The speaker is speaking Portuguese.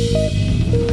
Música